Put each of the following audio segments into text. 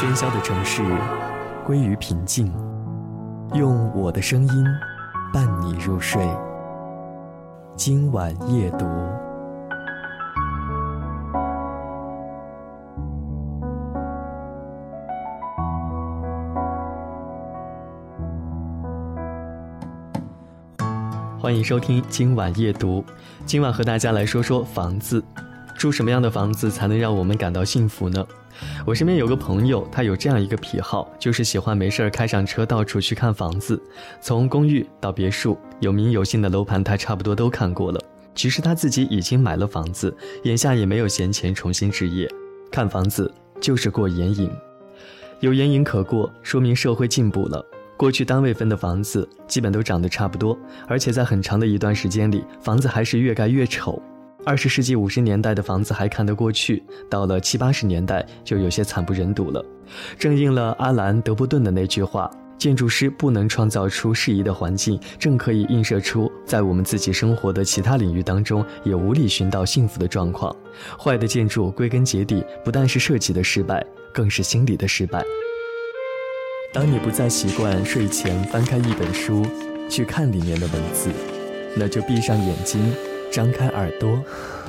喧嚣的城市归于平静，用我的声音伴你入睡。今晚夜读，欢迎收听今晚夜读。今晚和大家来说说房子，住什么样的房子才能让我们感到幸福呢？我身边有个朋友，他有这样一个癖好，就是喜欢没事儿开上车到处去看房子，从公寓到别墅，有名有姓的楼盘他差不多都看过了。其实他自己已经买了房子，眼下也没有闲钱重新置业，看房子就是过眼瘾，有眼瘾可过，说明社会进步了。过去单位分的房子基本都长得差不多，而且在很长的一段时间里，房子还是越盖越丑。二十世纪五十年代的房子还看得过去，到了七八十年代就有些惨不忍睹了。正应了阿兰·德波顿的那句话：“建筑师不能创造出适宜的环境，正可以映射出在我们自己生活的其他领域当中也无力寻到幸福的状况。坏的建筑归根结底不但是设计的失败，更是心理的失败。当你不再习惯睡前翻开一本书去看里面的文字，那就闭上眼睛。”张开耳朵，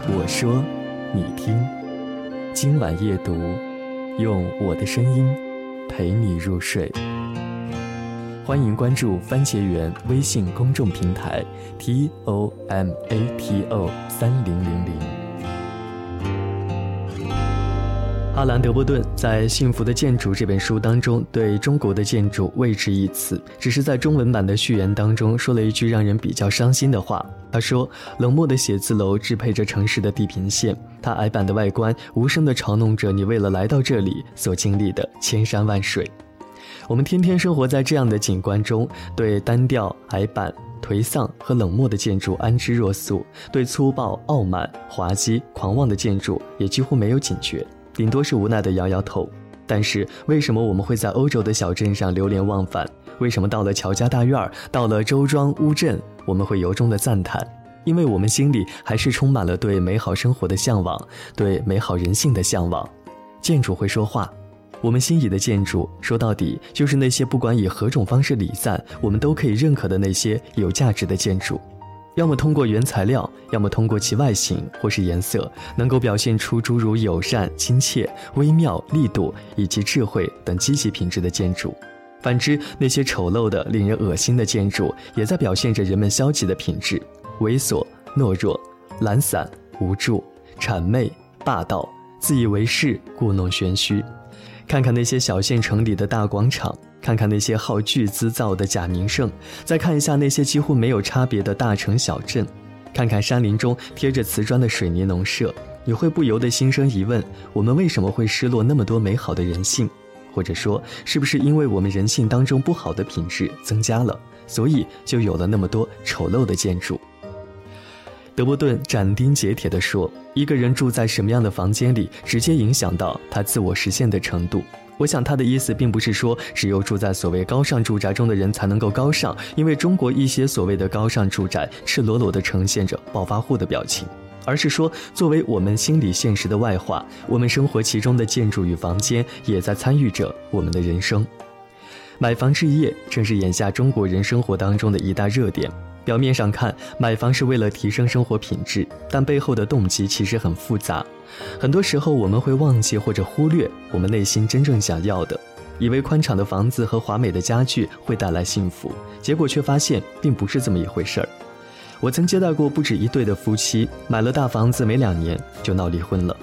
我说，你听。今晚夜读，用我的声音陪你入睡。欢迎关注番茄园微信公众平台，t o m a t o 三零零零。阿兰·德波顿在《幸福的建筑》这本书当中，对中国的建筑未置一词，只是在中文版的序言当中说了一句让人比较伤心的话。他说：“冷漠的写字楼支配着城市的地平线，它矮板的外观无声地嘲弄着你为了来到这里所经历的千山万水。”我们天天生活在这样的景观中，对单调、矮板、颓丧和冷漠的建筑安之若素，对粗暴、傲慢、滑稽、狂妄的建筑也几乎没有警觉。顶多是无奈地摇摇头，但是为什么我们会在欧洲的小镇上流连忘返？为什么到了乔家大院儿，到了周庄乌镇，我们会由衷的赞叹？因为我们心里还是充满了对美好生活的向往，对美好人性的向往。建筑会说话，我们心仪的建筑，说到底就是那些不管以何种方式礼赞，我们都可以认可的那些有价值的建筑。要么通过原材料，要么通过其外形或是颜色，能够表现出诸如友善、亲切、微妙、力度以及智慧等积极品质的建筑。反之，那些丑陋的、令人恶心的建筑，也在表现着人们消极的品质：猥琐、懦弱、懒散、无助、谄媚、霸道、自以为是、故弄玄虚。看看那些小县城里的大广场。看看那些耗巨资造的假名胜，再看一下那些几乎没有差别的大城小镇，看看山林中贴着瓷砖的水泥农舍，你会不由得心生疑问：我们为什么会失落那么多美好的人性？或者说，是不是因为我们人性当中不好的品质增加了，所以就有了那么多丑陋的建筑？德伯顿斩钉截铁地说：“一个人住在什么样的房间里，直接影响到他自我实现的程度。”我想他的意思并不是说只有住在所谓高尚住宅中的人才能够高尚，因为中国一些所谓的高尚住宅赤裸裸地呈现着暴发户的表情，而是说作为我们心理现实的外化，我们生活其中的建筑与房间也在参与着我们的人生。买房置业正是眼下中国人生活当中的一大热点。表面上看，买房是为了提升生活品质，但背后的动机其实很复杂。很多时候，我们会忘记或者忽略我们内心真正想要的，以为宽敞的房子和华美的家具会带来幸福，结果却发现并不是这么一回事儿。我曾接待过不止一对的夫妻，买了大房子，没两年就闹离婚了。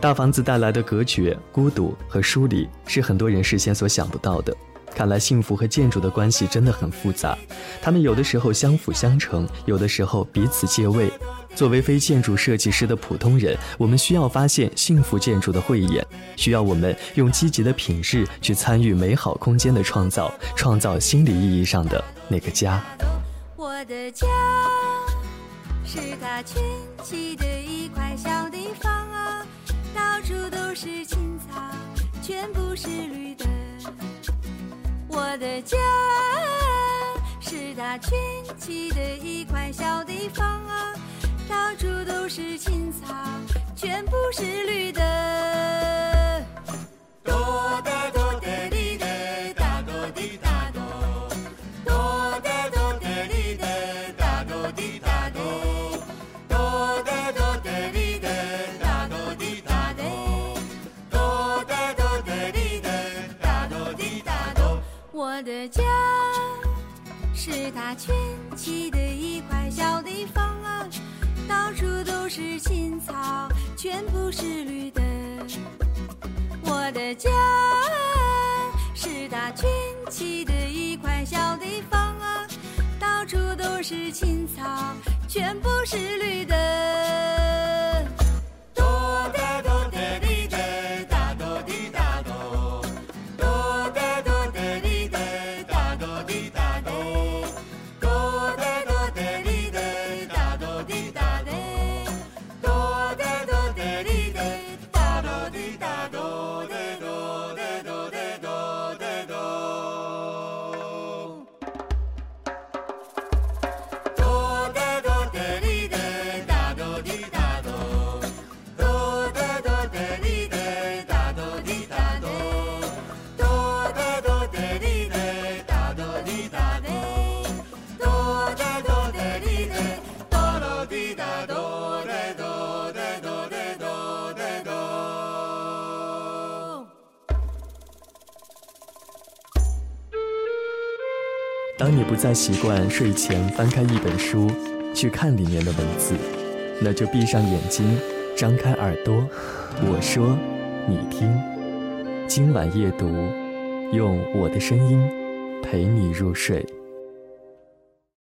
大房子带来的隔绝、孤独和疏离，是很多人事先所想不到的。看来幸福和建筑的关系真的很复杂，他们有的时候相辅相成，有的时候彼此借位。作为非建筑设计师的普通人，我们需要发现幸福建筑的慧眼，需要我们用积极的品质去参与美好空间的创造，创造心理意义上的那个家。我的家是他圈起的一块小地方啊，到处都是青草，全部是绿。我的家是他群起的一块小地方啊，到处都是青草，全部是绿。的。大圈起的一块小地方啊，到处都是青草，全部是绿的。我的家是大圈起的一块小地方啊，到处都是青草，全部是绿的。当你不再习惯睡前翻开一本书，去看里面的文字，那就闭上眼睛，张开耳朵，我说，你听。今晚夜读，用我的声音陪你入睡。